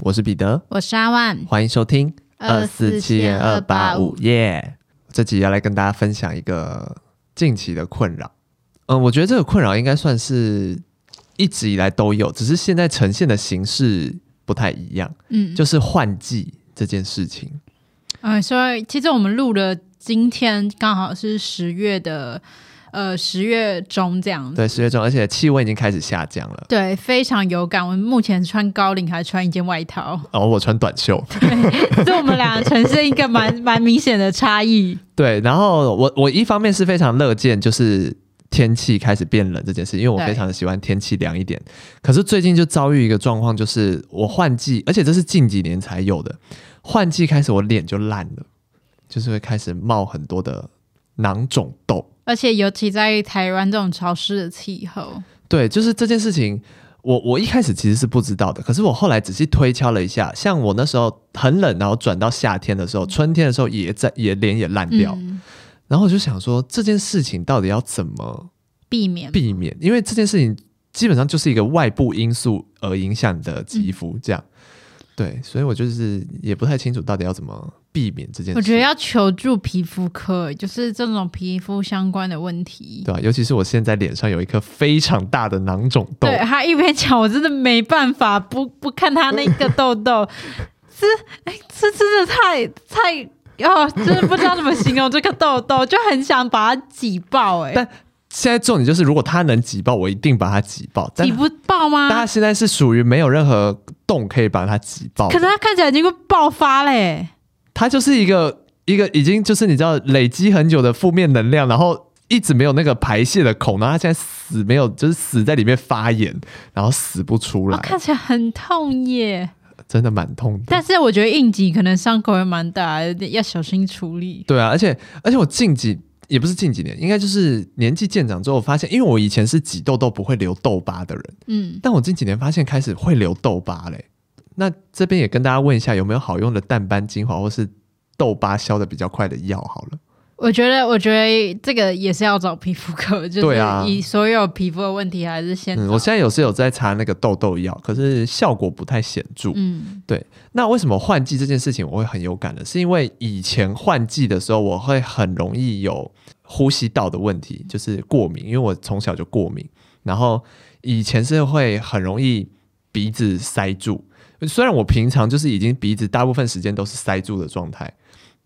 我是彼得，我是阿万，欢迎收听二四七点二八五耶。这集要来跟大家分享一个近期的困扰。嗯，我觉得这个困扰应该算是一直以来都有，只是现在呈现的形式不太一样。嗯，就是换季这件事情。嗯，所以其实我们录的今天刚好是十月的。呃，十月中这样子，对，十月中，而且气温已经开始下降了，对，非常有感。我们目前穿高领，还穿一件外套，哦，我穿短袖，对，所以我们俩呈现一个蛮 蛮明显的差异。对，然后我我一方面是非常乐见，就是天气开始变冷这件事，因为我非常的喜欢天气凉一点。可是最近就遭遇一个状况，就是我换季，而且这是近几年才有的，换季开始我脸就烂了，就是会开始冒很多的囊肿痘。而且尤其在台湾这种潮湿的气候，对，就是这件事情，我我一开始其实是不知道的。可是我后来仔细推敲了一下，像我那时候很冷，然后转到夏天的时候，春天的时候也在也脸也烂掉，嗯，然后我就想说这件事情到底要怎么避免？避免，因为这件事情基本上就是一个外部因素而影响的肌肤，这样，嗯，对，所以我就是也不太清楚到底要怎么。避免这件事，我觉得要求助皮肤科，就是这种皮肤相关的问题，对、啊、尤其是我现在脸上有一颗非常大的囊肿痘，对他一边讲，我真的没办法不不看他那个痘痘，这哎，这真的太太哦，真的不知道怎么形容这个痘痘，就很想把它挤爆哎。但现在重点就是，如果他能挤爆，我一定把他挤爆。挤不爆吗？但它现在是属于没有任何洞可以把他挤爆，可是他看起来已经会爆发嘞。他就是一个一个已经就是你知道累积很久的负面能量，然后一直没有那个排泄的孔，然后他现在死没有，就是死在里面发炎，然后死不出来，看起来很痛耶，真的蛮痛的。但是我觉得应急可能伤口也蛮大，要小心处理。对啊，而且而且我近几也不是近几年，应该就是年纪渐长之后，发现，因为我以前是挤痘痘不会留痘疤的人，嗯，但我近几年发现开始会留痘疤嘞。那这边也跟大家问一下，有没有好用的淡斑精华或是痘疤消的比较快的药？好了，我觉得，我觉得这个也是要找皮肤科，就是以所有皮肤的问题还是先、嗯。我现在有时有在擦那个痘痘药，可是效果不太显著。嗯，对。那为什么换季这件事情我会很有感呢？是因为以前换季的时候，我会很容易有呼吸道的问题，就是过敏，因为我从小就过敏，然后以前是会很容易鼻子塞住。虽然我平常就是已经鼻子大部分时间都是塞住的状态，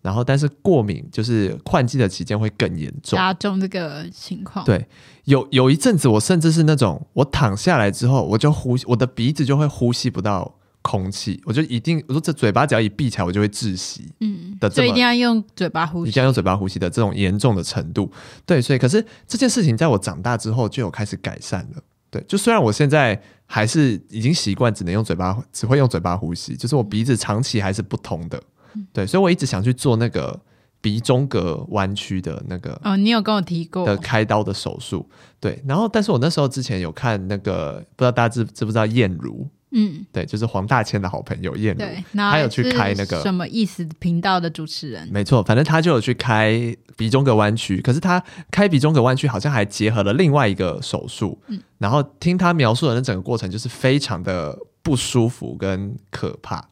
然后但是过敏就是换季的期间会更严重，加重这个情况。对，有有一阵子我甚至是那种我躺下来之后，我就呼吸，我的鼻子就会呼吸不到空气，我就一定我说这嘴巴只要一闭起来，我就会窒息。嗯，的这一定要用嘴巴呼吸，一定要用嘴巴呼吸的这种严重的程度。对，所以可是这件事情在我长大之后就有开始改善了。对，就虽然我现在还是已经习惯只能用嘴巴，只会用嘴巴呼吸，就是我鼻子长期还是不通的。对，所以我一直想去做那个鼻中隔弯曲的那个。哦，你有跟我提过的开刀的手术。对，然后但是我那时候之前有看那个，不知道大家知知不知道燕如？嗯，对，就是黄大千的好朋友燕如，他有去开那个什么意思频道的主持人，没错，反正他就有去开鼻中隔弯曲，可是他开鼻中隔弯曲好像还结合了另外一个手术，嗯，然后听他描述的那整个过程就是非常的不舒服跟可怕，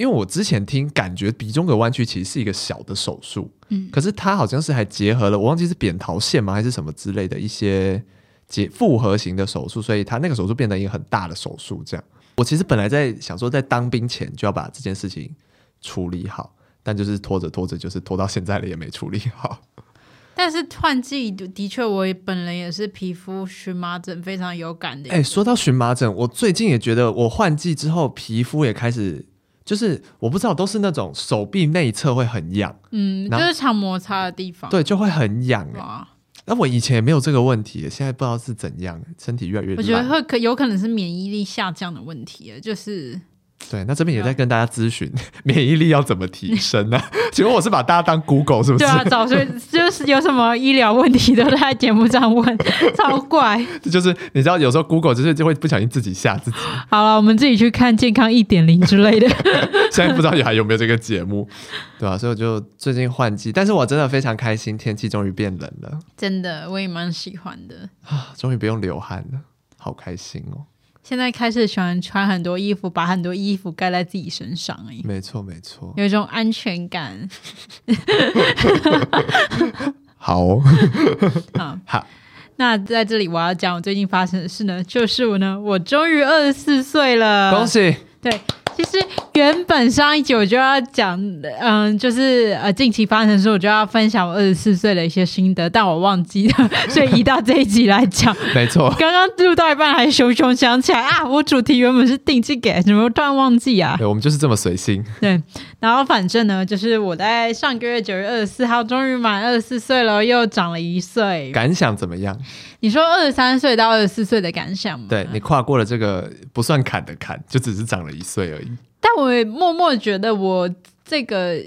因为我之前听感觉鼻中隔弯曲其实是一个小的手术，嗯，可是它好像是还结合了我忘记是扁桃腺吗还是什么之类的一些结复合型的手术，所以他那个手术变成一个很大的手术这样。我其实本来在想说，在当兵前就要把这件事情处理好，但就是拖着拖着，就是拖到现在了也没处理好。但是换季的确，我本人也是皮肤荨麻疹非常有感的。哎、欸，说到荨麻疹，我最近也觉得我换季之后皮肤也开始，就是我不知道都是那种手臂内侧会很痒，嗯，就是常摩擦的地方，对，就会很痒啊。那我以前也没有这个问题，现在不知道是怎样，身体越来越……我觉得会可有可能是免疫力下降的问题，就是对，那这边也在跟大家咨询 免疫力要怎么提升呢、啊？请问我是把大家当 Google 是不是？对啊，早睡 就是有什么医疗问题都在节目上问，超怪。这就是你知道，有时候 Google 就是就会不小心自己吓自己。好了，我们自己去看健康一点零之类的。现在不知道你还有没有这个节目，对吧、啊？所以我就最近换季，但是我真的非常开心，天气终于变冷了。真的，我也蛮喜欢的啊，终于不用流汗了，好开心哦。现在开始喜欢穿很多衣服，把很多衣服盖在自己身上，哎，没错没错，有一种安全感。好、哦，好，好。那在这里我要讲我最近发生的事呢，就是我呢，我终于二十四岁了，恭喜！对。其实原本上一集我就要讲，嗯，就是呃近期发生的事，我就要分享我二十四岁的一些心得，但我忘记了，所以移到这一集来讲。没错，刚刚录到一半还熊熊想起来啊，我主题原本是定期给，怎么突然忘记啊？对，我们就是这么随性。对，然后反正呢，就是我在上个月九月二十四号终于满二十四岁了，又长了一岁，感想怎么样？你说二十三岁到二十四岁的感想吗？对，你跨过了这个不算坎的坎，就只是长了一岁而已。但我也默默觉得，我这个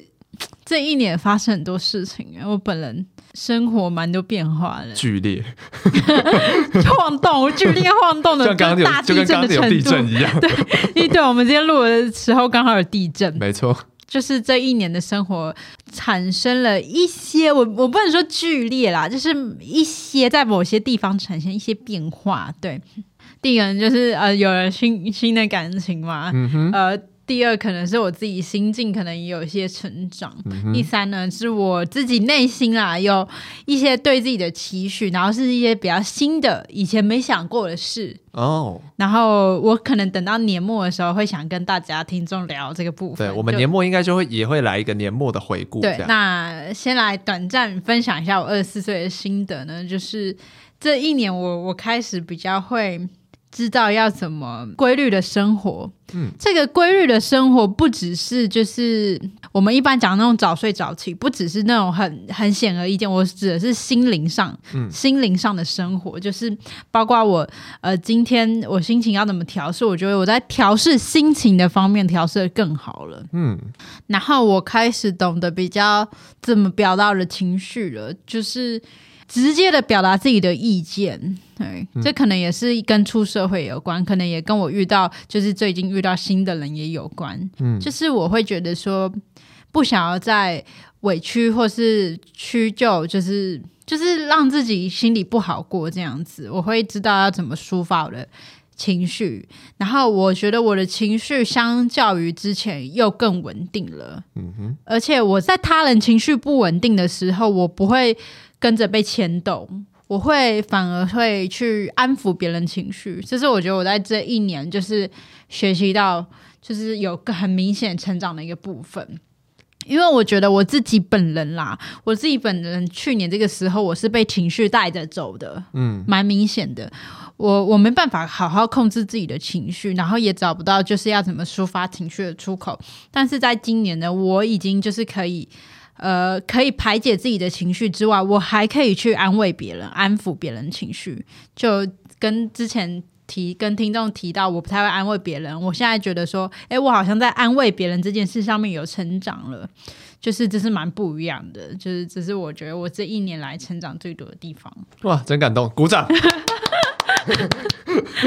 这一年发生很多事情，我本人生活蛮多变化的，剧烈 晃动，剧烈晃动的，刚刚大地震的程度地震一样。对，因为对，我们今天录的时候刚好有地震，没错。就是这一年的生活产生了一些，我我不能说剧烈啦，就是一些在某些地方产生一些变化。对，第一个人就是呃，有了新新的感情嘛，嗯哼，呃。第二，可能是我自己心境可能也有一些成长。嗯、第三呢，是我自己内心啊有一些对自己的期许，然后是一些比较新的、以前没想过的事。哦。然后我可能等到年末的时候，会想跟大家听众聊这个部分。对，我们年末应该就会也会来一个年末的回顾。对，那先来短暂分享一下我二十四岁的心得呢，就是这一年我我开始比较会。知道要怎么规律的生活，嗯，这个规律的生活不只是就是我们一般讲那种早睡早起，不只是那种很很显而易见。我指的是心灵上，嗯，心灵上的生活，就是包括我呃，今天我心情要怎么调试，我觉得我在调试心情的方面调试的更好了，嗯，然后我开始懂得比较怎么表达我的情绪了，就是。直接的表达自己的意见，对，嗯、这可能也是跟出社会有关，可能也跟我遇到就是最近遇到新的人也有关。嗯，就是我会觉得说，不想要再委屈或是屈就，就是就是让自己心里不好过这样子。我会知道要怎么抒发我的情绪，然后我觉得我的情绪相较于之前又更稳定了。嗯哼，而且我在他人情绪不稳定的时候，我不会。跟着被牵动，我会反而会去安抚别人情绪，这是我觉得我在这一年就是学习到，就是有个很明显成长的一个部分。因为我觉得我自己本人啦，我自己本人去年这个时候我是被情绪带着走的，嗯，蛮明显的。我我没办法好好控制自己的情绪，然后也找不到就是要怎么抒发情绪的出口。但是在今年呢，我已经就是可以。呃，可以排解自己的情绪之外，我还可以去安慰别人，安抚别人情绪。就跟之前提跟听众提到，我不太会安慰别人。我现在觉得说，哎，我好像在安慰别人这件事上面有成长了，就是这是蛮不一样的。就是这是我觉得我这一年来成长最多的地方。哇，真感动，鼓掌。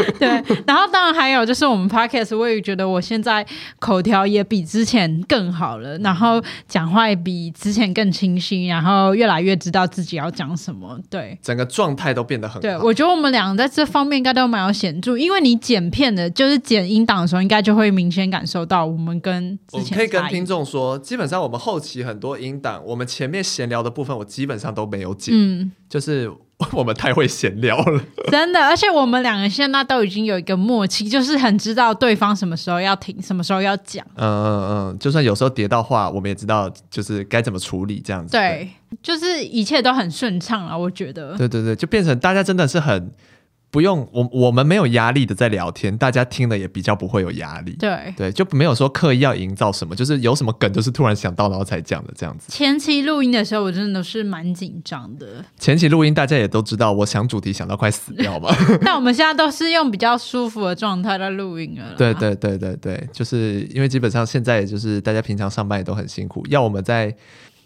对，然后当然还有就是我们 podcast，我也觉得我现在口条也比之前更好了，然后讲话也比之前更清晰，然后越来越知道自己要讲什么。对，整个状态都变得很好。对，我觉得我们俩在这方面应该都蛮有显著，因为你剪片的，就是剪音档的时候，应该就会明显感受到我们跟之前。我可以跟听众说，基本上我们后期很多音档，我们前面闲聊的部分，我基本上都没有剪，嗯，就是。我们太会闲聊了，真的，而且我们两个现在都已经有一个默契，就是很知道对方什么时候要停，什么时候要讲。嗯嗯嗯，就算有时候叠到话，我们也知道就是该怎么处理这样子。对，对就是一切都很顺畅了，我觉得。对对对，就变成大家真的是很。不用我我们没有压力的在聊天，大家听了也比较不会有压力。对对，就没有说刻意要营造什么，就是有什么梗就是突然想到然后才讲的这样子。前期录音的时候，我真的是蛮紧张的。前期录音大家也都知道，我想主题想到快死掉吧。但我们现在都是用比较舒服的状态在录音了。对对对对对，就是因为基本上现在就是大家平常上班也都很辛苦，要我们在。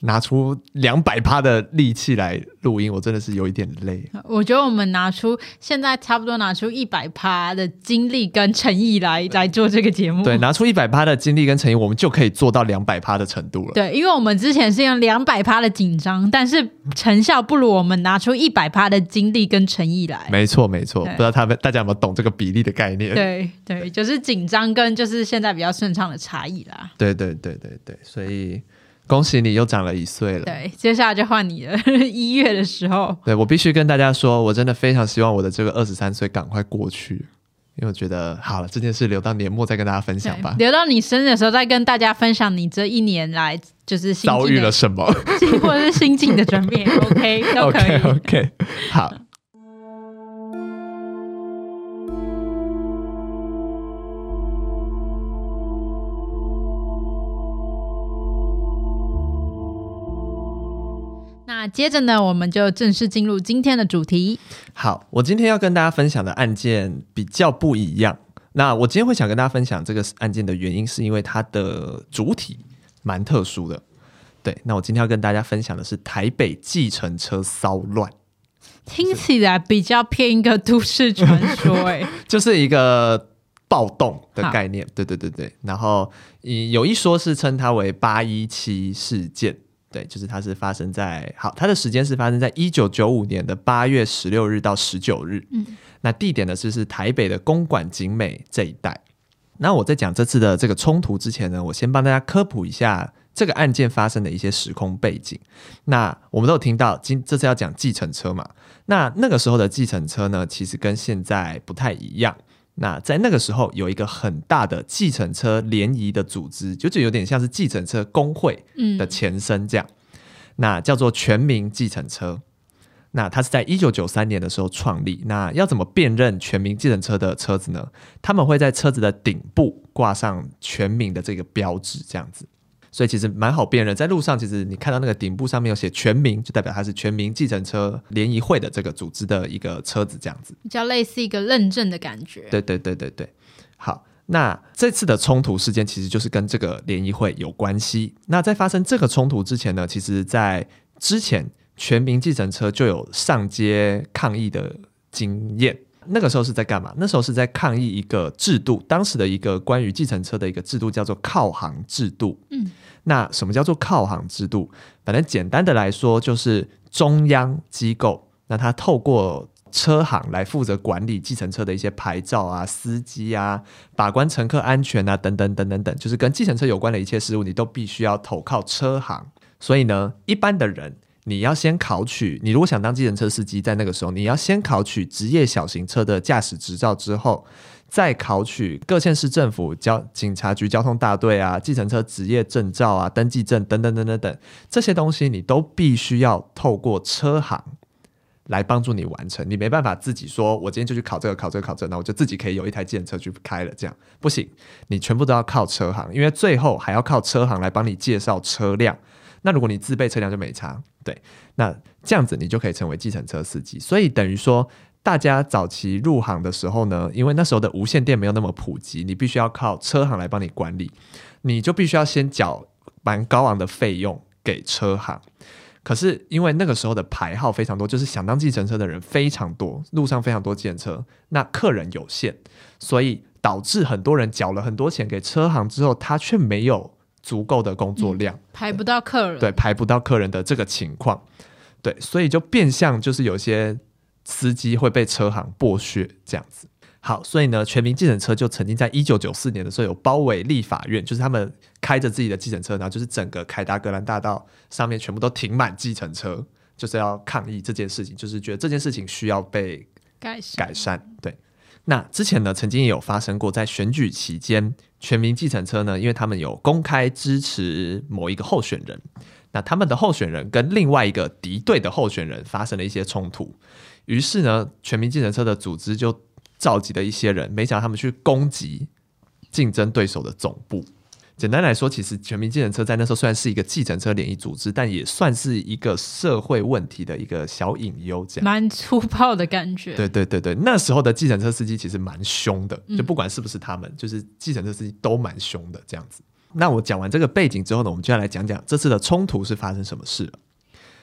拿出两百趴的力气来录音，我真的是有一点累。我觉得我们拿出现在差不多拿出一百趴的精力跟诚意来来做这个节目。对，拿出一百趴的精力跟诚意，我们就可以做到两百趴的程度了。对，因为我们之前是用两百趴的紧张，但是成效不如我们拿出一百趴的精力跟诚意来。没错，没错。不知道他们大家有没有懂这个比例的概念？对对，就是紧张跟就是现在比较顺畅的差异啦。对对对对对，所以。恭喜你又长了一岁了。对，接下来就换你了。一月的时候，对，我必须跟大家说，我真的非常希望我的这个二十三岁赶快过去，因为我觉得好了，这件事留到年末再跟大家分享吧。留到你生日的时候再跟大家分享你这一年来就是遭遇了什么，或者是心境的转变。OK，都可以。OK，, okay 好。接着呢，我们就正式进入今天的主题。好，我今天要跟大家分享的案件比较不一样。那我今天会想跟大家分享这个案件的原因，是因为它的主体蛮特殊的。对，那我今天要跟大家分享的是台北计程车骚乱，听起来比较偏一个都市传说，哎，就是一个暴动的概念。对对对对，然后有一说是称它为八一七事件。对，就是它是发生在好，它的时间是发生在一九九五年的八月十六日到十九日。嗯，那地点呢就是台北的公馆景美这一带。那我在讲这次的这个冲突之前呢，我先帮大家科普一下这个案件发生的一些时空背景。那我们都有听到，今这次要讲计程车嘛，那那个时候的计程车呢，其实跟现在不太一样。那在那个时候，有一个很大的计程车联谊的组织，就就有点像是计程车工会的前身这样。嗯、那叫做全民计程车。那它是在一九九三年的时候创立。那要怎么辨认全民计程车的车子呢？他们会在车子的顶部挂上全民的这个标志，这样子。所以其实蛮好辨认，在路上其实你看到那个顶部上面有写“全民”，就代表它是全民计程车联谊会的这个组织的一个车子，这样子，比较类似一个认证的感觉。对对对对对。好，那这次的冲突事件其实就是跟这个联谊会有关系。那在发生这个冲突之前呢，其实在之前全民计程车就有上街抗议的经验。那个时候是在干嘛？那时候是在抗议一个制度，当时的一个关于计程车的一个制度叫做靠行制度。嗯，那什么叫做靠行制度？反正简单的来说，就是中央机构，那它透过车行来负责管理计程车的一些牌照啊、司机啊、把关乘客安全啊等等等等等，就是跟计程车有关的一切事务，你都必须要投靠车行。所以呢，一般的人。你要先考取，你如果想当计程车司机，在那个时候，你要先考取职业小型车的驾驶执照，之后再考取各县市政府交警察局交通大队啊、计程车职业证照啊、登记证等等等等等这些东西，你都必须要透过车行来帮助你完成。你没办法自己说，我今天就去考这个、考这个、考这个，那我就自己可以有一台计程车去开了，这样不行，你全部都要靠车行，因为最后还要靠车行来帮你介绍车辆。那如果你自备车辆就没差，对，那这样子你就可以成为计程车司机。所以等于说，大家早期入行的时候呢，因为那时候的无线电没有那么普及，你必须要靠车行来帮你管理，你就必须要先缴蛮高昂的费用给车行。可是因为那个时候的牌号非常多，就是想当计程车的人非常多，路上非常多计程车，那客人有限，所以导致很多人缴了很多钱给车行之后，他却没有。足够的工作量，嗯、排不到客人，对，排不到客人的这个情况，对，所以就变相就是有些司机会被车行剥削这样子。好，所以呢，全民计程车就曾经在一九九四年的时候有包围立法院，就是他们开着自己的计程车，然后就是整个凯达格兰大道上面全部都停满计程车，就是要抗议这件事情，就是觉得这件事情需要被改善，改善，对。那之前呢，曾经也有发生过，在选举期间，全民计程车呢，因为他们有公开支持某一个候选人，那他们的候选人跟另外一个敌对的候选人发生了一些冲突，于是呢，全民计程车的组织就召集了一些人，没想到他们去攻击竞争对手的总部。简单来说，其实全民计程车在那时候虽然是一个计程车联谊组织，但也算是一个社会问题的一个小隐忧，这样蛮粗暴的感觉。对对对对，那时候的计程车司机其实蛮凶的，就不管是不是他们，嗯、就是计程车司机都蛮凶的这样子。那我讲完这个背景之后呢，我们就要来讲讲这次的冲突是发生什么事了。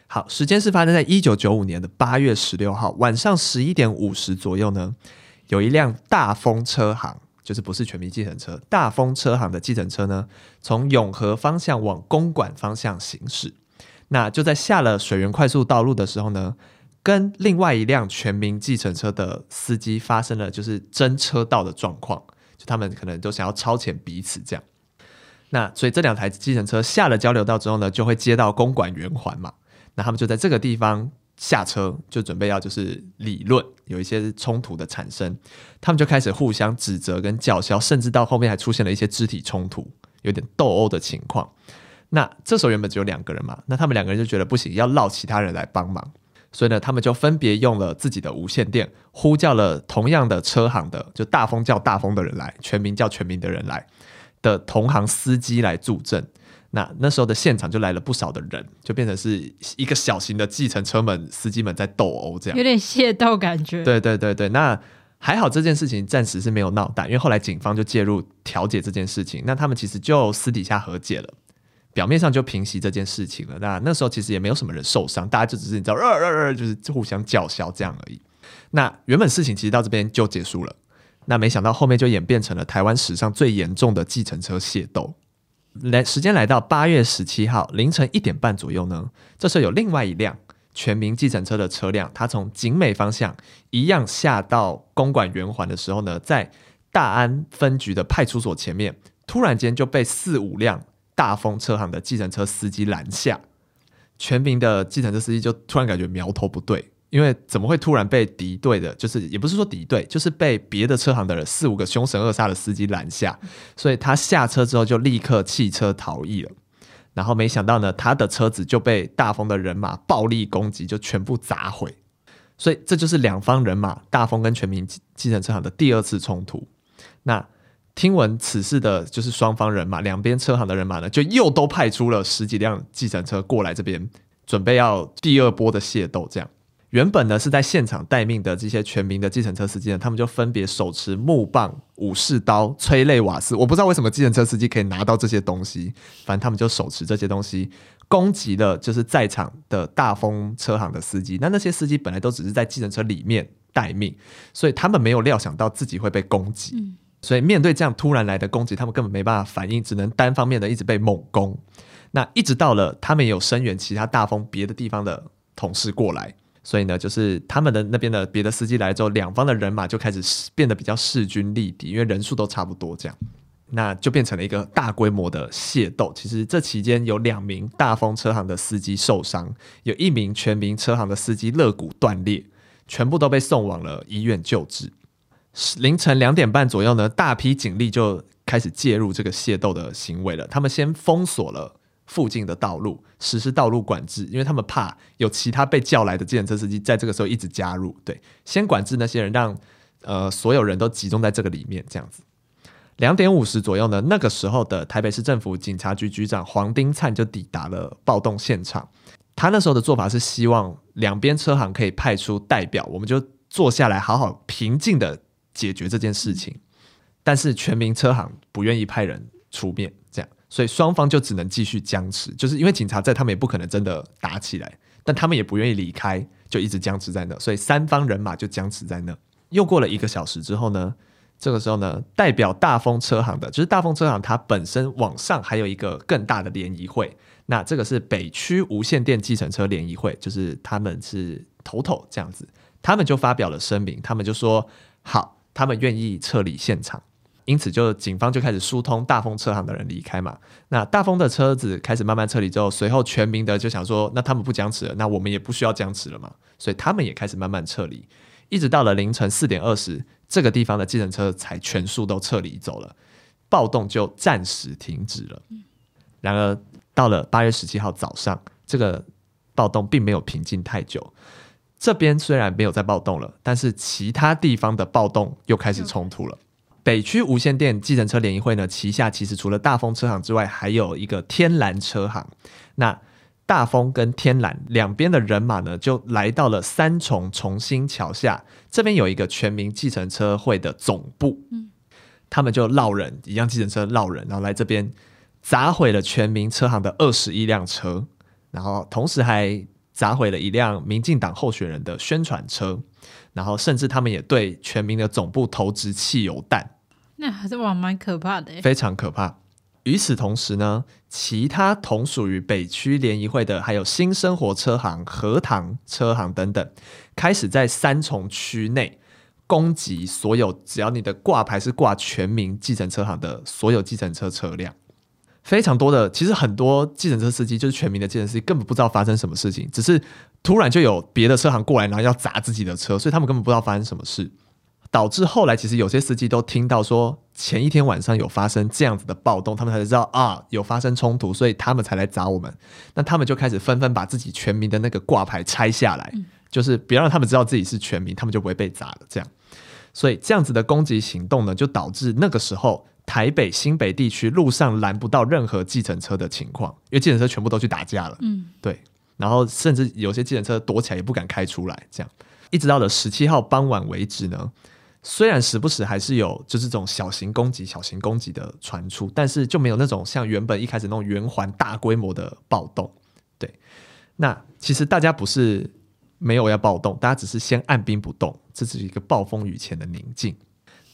好，时间是发生在一九九五年的八月十六号晚上十一点五十左右呢，有一辆大风车行。就是不是全民计程车，大风车行的计程车呢，从永和方向往公馆方向行驶。那就在下了水源快速道路的时候呢，跟另外一辆全民计程车的司机发生了就是争车道的状况，就他们可能都想要超前彼此这样。那所以这两台计程车下了交流道之后呢，就会接到公馆圆环嘛。那他们就在这个地方。下车就准备要就是理论，有一些冲突的产生，他们就开始互相指责跟叫嚣，甚至到后面还出现了一些肢体冲突，有点斗殴的情况。那这时候原本只有两个人嘛，那他们两个人就觉得不行，要绕其他人来帮忙，所以呢，他们就分别用了自己的无线电呼叫了同样的车行的，就大风叫大风的人来，全民叫全民的人来的同行司机来助阵。那那时候的现场就来了不少的人，就变成是一个小型的计程车们司机们在斗殴，这样有点械斗感觉。对对对对，那还好这件事情暂时是没有闹大，因为后来警方就介入调解这件事情，那他们其实就私底下和解了，表面上就平息这件事情了。那那时候其实也没有什么人受伤，大家就只是你知道，呃呃呃，就是互相叫嚣这样而已。那原本事情其实到这边就结束了，那没想到后面就演变成了台湾史上最严重的计程车械斗。来，时间来到八月十七号凌晨一点半左右呢，这时候有另外一辆全民计程车的车辆，它从景美方向一样下到公馆圆环的时候呢，在大安分局的派出所前面，突然间就被四五辆大风车行的计程车司机拦下，全民的计程车司机就突然感觉苗头不对。因为怎么会突然被敌对的，就是也不是说敌对，就是被别的车行的人四五个凶神恶煞的司机拦下，所以他下车之后就立刻弃车逃逸了。然后没想到呢，他的车子就被大风的人马暴力攻击，就全部砸毁。所以这就是两方人马大风跟全民计程车行的第二次冲突。那听闻此事的就是双方人马，两边车行的人马呢，就又都派出了十几辆计程车过来这边，准备要第二波的械斗，这样。原本呢是在现场待命的这些全民的计程车司机呢，他们就分别手持木棒、武士刀、催泪瓦斯。我不知道为什么计程车司机可以拿到这些东西，反正他们就手持这些东西攻击了，就是在场的大风车行的司机。那那些司机本来都只是在计程车里面待命，所以他们没有料想到自己会被攻击。嗯。所以面对这样突然来的攻击，他们根本没办法反应，只能单方面的一直被猛攻。那一直到了他们也有声援其他大风别的地方的同事过来。所以呢，就是他们的那边的别的司机来之后，两方的人马就开始变得比较势均力敌，因为人数都差不多，这样，那就变成了一个大规模的械斗。其实这期间有两名大风车行的司机受伤，有一名全民车行的司机肋骨断裂，全部都被送往了医院救治。凌晨两点半左右呢，大批警力就开始介入这个械斗的行为了，他们先封锁了。附近的道路实施道路管制，因为他们怕有其他被叫来的计程车司机在这个时候一直加入。对，先管制那些人，让呃所有人都集中在这个里面，这样子。两点五十左右呢，那个时候的台北市政府警察局局长黄丁灿就抵达了暴动现场。他那时候的做法是希望两边车行可以派出代表，我们就坐下来好好平静的解决这件事情。但是全民车行不愿意派人出面，所以双方就只能继续僵持，就是因为警察在，他们也不可能真的打起来，但他们也不愿意离开，就一直僵持在那。所以三方人马就僵持在那。又过了一个小时之后呢，这个时候呢，代表大风车行的，就是大风车行，它本身往上还有一个更大的联谊会，那这个是北区无线电计程车联谊会，就是他们是头头这样子，他们就发表了声明，他们就说好，他们愿意撤离现场。因此，就警方就开始疏通大风车行的人离开嘛。那大风的车子开始慢慢撤离之后，随后全民的就想说，那他们不僵持了，那我们也不需要僵持了嘛。所以他们也开始慢慢撤离，一直到了凌晨四点二十，这个地方的计程车才全数都撤离走了，暴动就暂时停止了。然而，到了八月十七号早上，这个暴动并没有平静太久。这边虽然没有再暴动了，但是其他地方的暴动又开始冲突了。北区无线电计程车联谊会呢，旗下其实除了大丰车行之外，还有一个天蓝车行。那大丰跟天蓝两边的人马呢，就来到了三重重新桥下，这边有一个全民计程车会的总部。嗯，他们就绕人，一辆计程车绕人，然后来这边砸毁了全民车行的二十一辆车，然后同时还砸毁了一辆民进党候选人的宣传车，然后甚至他们也对全民的总部投掷汽油弹。那还是哇，蛮可怕的，非常可怕。与此同时呢，其他同属于北区联谊会的，还有新生活车行、荷塘车行等等，开始在三重区内攻击所有只要你的挂牌是挂全民计程车行的所有计程车车辆。非常多的，其实很多计程车司机就是全民的计程司机，根本不知道发生什么事情，只是突然就有别的车行过来，然后要砸自己的车，所以他们根本不知道发生什么事。导致后来，其实有些司机都听到说前一天晚上有发生这样子的暴动，他们才知道啊有发生冲突，所以他们才来砸我们。那他们就开始纷纷把自己全民的那个挂牌拆下来，嗯、就是不要让他们知道自己是全民，他们就不会被砸了。这样，所以这样子的攻击行动呢，就导致那个时候台北新北地区路上拦不到任何计程车的情况，因为计程车全部都去打架了。嗯，对。然后甚至有些计程车躲起来也不敢开出来，这样一直到了十七号傍晚为止呢。虽然时不时还是有就是这种小型攻击、小型攻击的传出，但是就没有那种像原本一开始那种圆环大规模的暴动。对，那其实大家不是没有要暴动，大家只是先按兵不动，这是一个暴风雨前的宁静。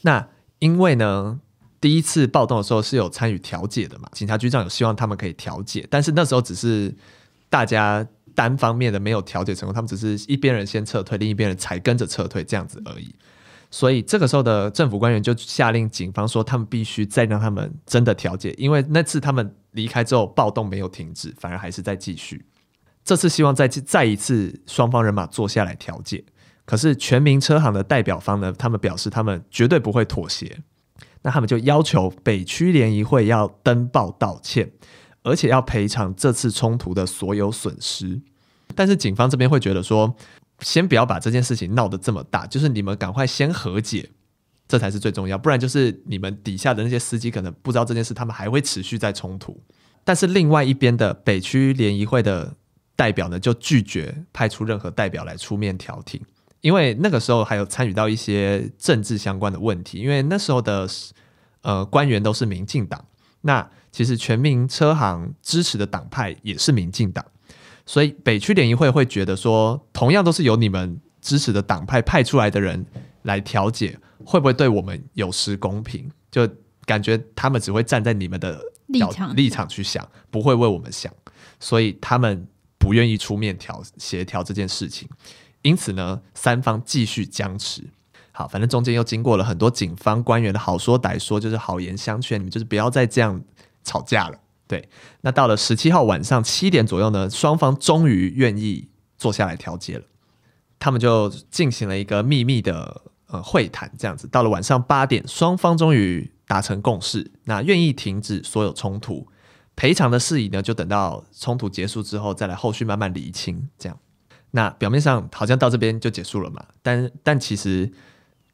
那因为呢，第一次暴动的时候是有参与调解的嘛，警察局长有希望他们可以调解，但是那时候只是大家单方面的没有调解成功，他们只是一边人先撤退，另一边人才跟着撤退这样子而已。所以这个时候的政府官员就下令警方说，他们必须再让他们真的调解，因为那次他们离开之后，暴动没有停止，反而还是在继续。这次希望再再一次双方人马坐下来调解，可是全民车行的代表方呢，他们表示他们绝对不会妥协，那他们就要求北区联谊会要登报道歉，而且要赔偿这次冲突的所有损失。但是警方这边会觉得说，先不要把这件事情闹得这么大，就是你们赶快先和解，这才是最重要。不然就是你们底下的那些司机可能不知道这件事，他们还会持续在冲突。但是另外一边的北区联谊会的代表呢，就拒绝派出任何代表来出面调停，因为那个时候还有参与到一些政治相关的问题。因为那时候的呃官员都是民进党，那其实全民车行支持的党派也是民进党。所以北区联谊会会觉得说，同样都是由你们支持的党派派出来的人来调解，会不会对我们有失公平？就感觉他们只会站在你们的立场立场去想，不会为我们想，所以他们不愿意出面调协调这件事情。因此呢，三方继续僵持。好，反正中间又经过了很多警方官员的好说歹说，就是好言相劝，你们就是不要再这样吵架了。对，那到了十七号晚上七点左右呢，双方终于愿意坐下来调解了。他们就进行了一个秘密的呃会谈，这样子。到了晚上八点，双方终于达成共识，那愿意停止所有冲突，赔偿的事宜呢，就等到冲突结束之后再来后续慢慢理清。这样，那表面上好像到这边就结束了嘛，但但其实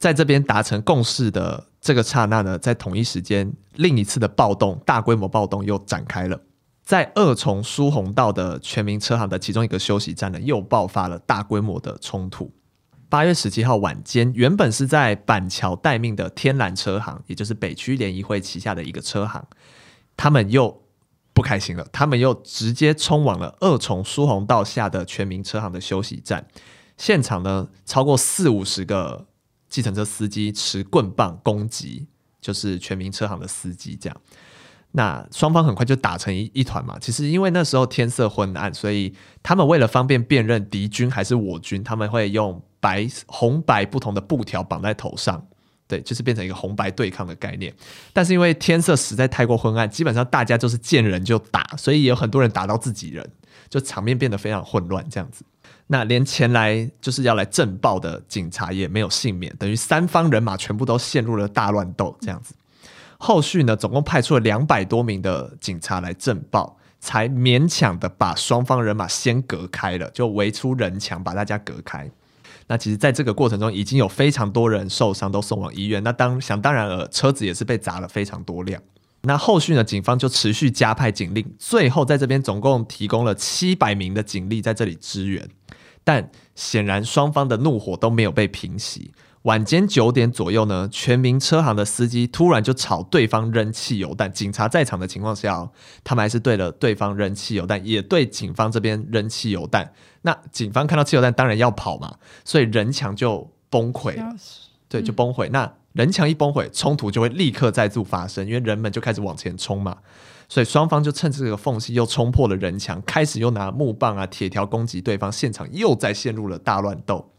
在这边达成共识的。这个刹那呢，在同一时间，另一次的暴动，大规模暴动又展开了。在二重疏洪道的全民车行的其中一个休息站呢，又爆发了大规模的冲突。八月十七号晚间，原本是在板桥待命的天蓝车行，也就是北区联谊会旗下的一个车行，他们又不开心了，他们又直接冲往了二重疏洪道下的全民车行的休息站，现场呢，超过四五十个。计程车司机持棍棒攻击，就是全民车行的司机，这样，那双方很快就打成一一团嘛。其实因为那时候天色昏暗，所以他们为了方便辨认敌军还是我军，他们会用白红白不同的布条绑在头上，对，就是变成一个红白对抗的概念。但是因为天色实在太过昏暗，基本上大家就是见人就打，所以有很多人打到自己人，就场面变得非常混乱，这样子。那连前来就是要来镇暴的警察也没有幸免，等于三方人马全部都陷入了大乱斗这样子。后续呢，总共派出了两百多名的警察来镇暴，才勉强的把双方人马先隔开了，就围出人墙把大家隔开。那其实，在这个过程中，已经有非常多人受伤，都送往医院。那当想当然了，车子也是被砸了非常多辆。那后续呢，警方就持续加派警力，最后在这边总共提供了七百名的警力在这里支援。但显然，双方的怒火都没有被平息。晚间九点左右呢，全民车行的司机突然就朝对方扔汽油弹。警察在场的情况下，他们还是对了对方扔汽油弹，也对警方这边扔汽油弹。那警方看到汽油弹，当然要跑嘛，所以人墙就崩溃了。对，就崩溃。嗯、那人墙一崩溃，冲突就会立刻再度发生，因为人们就开始往前冲嘛。所以双方就趁这个缝隙又冲破了人墙，开始又拿木棒啊、铁条攻击对方，现场又再陷入了大乱斗。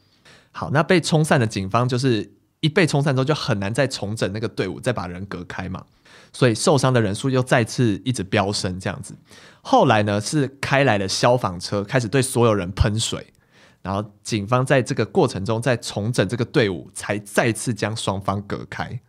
好，那被冲散的警方就是一被冲散之后，就很难再重整那个队伍，再把人隔开嘛。所以受伤的人数又再次一直飙升，这样子。后来呢，是开来了消防车，开始对所有人喷水，然后警方在这个过程中再重整这个队伍，才再次将双方隔开。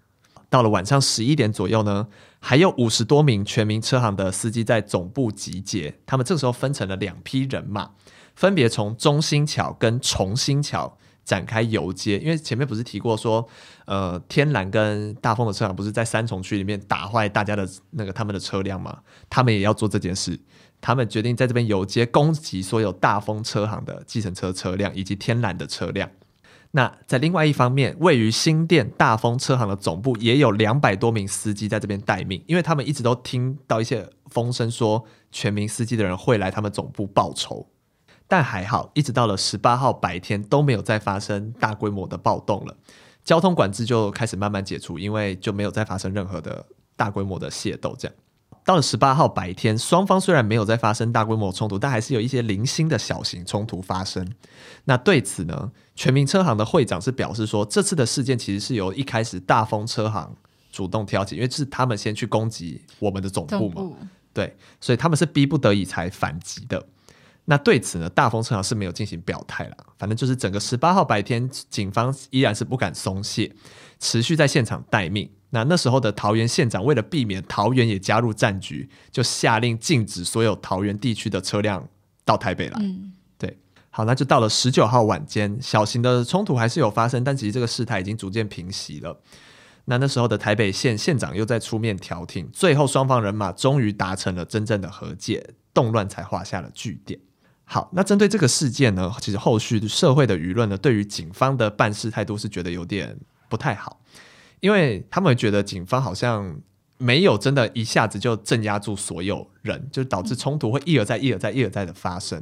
到了晚上十一点左右呢，还有五十多名全民车行的司机在总部集结，他们这时候分成了两批人马，分别从中心桥跟重兴桥。展开游街，因为前面不是提过说，呃，天蓝跟大丰的车行不是在三重区里面打坏大家的那个他们的车辆吗？他们也要做这件事，他们决定在这边游街攻击所有大丰车行的计程车车辆以及天蓝的车辆。那在另外一方面，位于新店大丰车行的总部也有两百多名司机在这边待命，因为他们一直都听到一些风声说，全民司机的人会来他们总部报仇。但还好，一直到了十八号白天都没有再发生大规模的暴动了，交通管制就开始慢慢解除，因为就没有再发生任何的大规模的械斗。这样，到了十八号白天，双方虽然没有再发生大规模冲突，但还是有一些零星的小型冲突发生。那对此呢，全民车行的会长是表示说，这次的事件其实是由一开始大丰车行主动挑起，因为是他们先去攻击我们的总部嘛，部对，所以他们是逼不得已才反击的。那对此呢，大丰车行是没有进行表态了。反正就是整个十八号白天，警方依然是不敢松懈，持续在现场待命。那那时候的桃园县长为了避免桃园也加入战局，就下令禁止所有桃园地区的车辆到台北来。嗯，对。好，那就到了十九号晚间，小型的冲突还是有发生，但其实这个事态已经逐渐平息了。那那时候的台北县县长又在出面调停，最后双方人马终于达成了真正的和解，动乱才画下了句点。好，那针对这个事件呢，其实后续社会的舆论呢，对于警方的办事态度是觉得有点不太好，因为他们觉得警方好像没有真的一下子就镇压住所有人，就导致冲突会一而再、一而再、一而再的发生。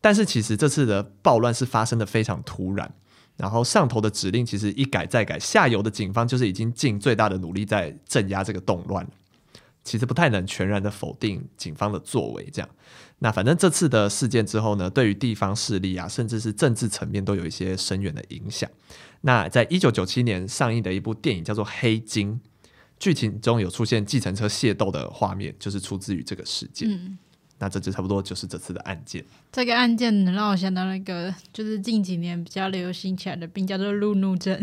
但是其实这次的暴乱是发生的非常突然，然后上头的指令其实一改再改，下游的警方就是已经尽最大的努力在镇压这个动乱。其实不太能全然的否定警方的作为，这样。那反正这次的事件之后呢，对于地方势力啊，甚至是政治层面都有一些深远的影响。那在一九九七年上映的一部电影叫做《黑金》，剧情中有出现计程车械斗的画面，就是出自于这个事件。嗯那这就差不多就是这次的案件。这个案件能让我想到那个，就是近几年比较流行起来的病，叫做路怒症。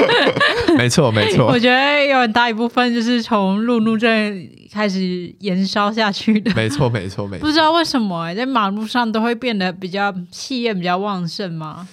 没错，没错。我觉得有很大一部分就是从路怒症开始延烧下去的。没错，没错，没错。不知道为什么在马路上都会变得比较气焰比较旺盛吗？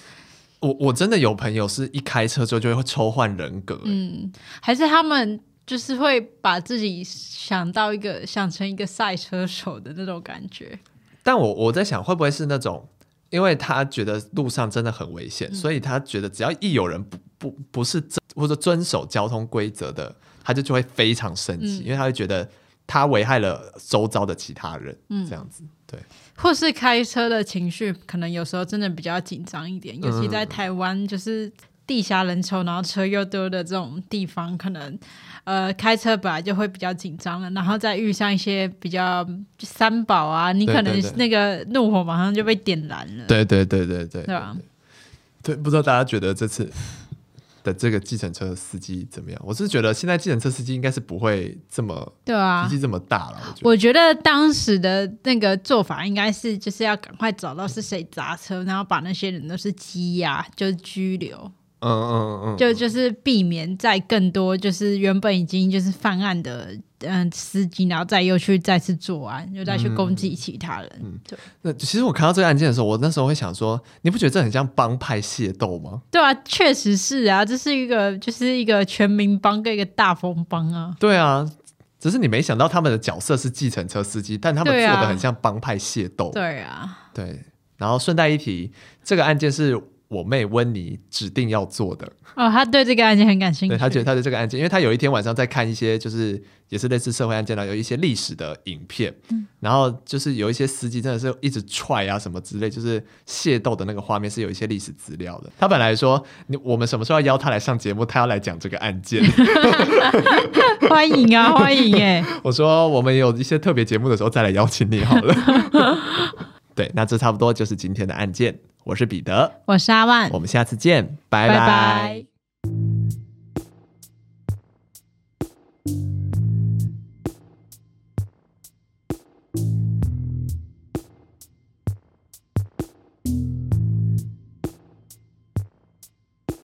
我我真的有朋友是一开车之后就会抽换人格。嗯，还是他们。就是会把自己想到一个想成一个赛车手的那种感觉，但我我在想会不会是那种，因为他觉得路上真的很危险，嗯、所以他觉得只要一有人不不不是或者遵守交通规则的，他就就会非常生气，嗯、因为他会觉得他危害了周遭的其他人，嗯，这样子对，或是开车的情绪可能有时候真的比较紧张一点，尤其在台湾就是地狭人稠，然后车又多的这种地方，可能。呃，开车本来就会比较紧张了，然后再遇上一些比较三宝啊，你可能那个怒火马上就被点燃了。对对对对对，对吧？对，不知道大家觉得这次的这个计程车司机怎么样？我是觉得现在计程车司机应该是不会这么对啊，脾气这么大了。我觉得当时的那个做法应该是就是要赶快找到是谁砸车，然后把那些人都是羁押，就是拘留。嗯嗯嗯，就就是避免在更多就是原本已经就是犯案的嗯司机，然后再又去再次作案，又再去攻击其他人。嗯，对。那其实我看到这个案件的时候，我那时候会想说，你不觉得这很像帮派械斗吗？对啊，确实是啊，这是一个就是一个全民帮跟一个大风帮啊。对啊，只是你没想到他们的角色是计程车司机，但他们做的很像帮派械斗。对啊，对。然后顺带一提，这个案件是。我妹温妮指定要做的哦，她对这个案件很感兴趣。对，她觉得她对这个案件，因为她有一天晚上在看一些，就是也是类似社会案件的，有一些历史的影片，嗯，然后就是有一些司机真的是一直踹啊什么之类，就是械斗的那个画面是有一些历史资料的。她本来说，你我们什么时候要邀她来上节目，她要来讲这个案件，欢迎啊，欢迎哎！我说我们有一些特别节目的时候再来邀请你好了。对，那这差不多就是今天的案件。我是彼得，我是阿万，我们下次见，拜拜。拜拜。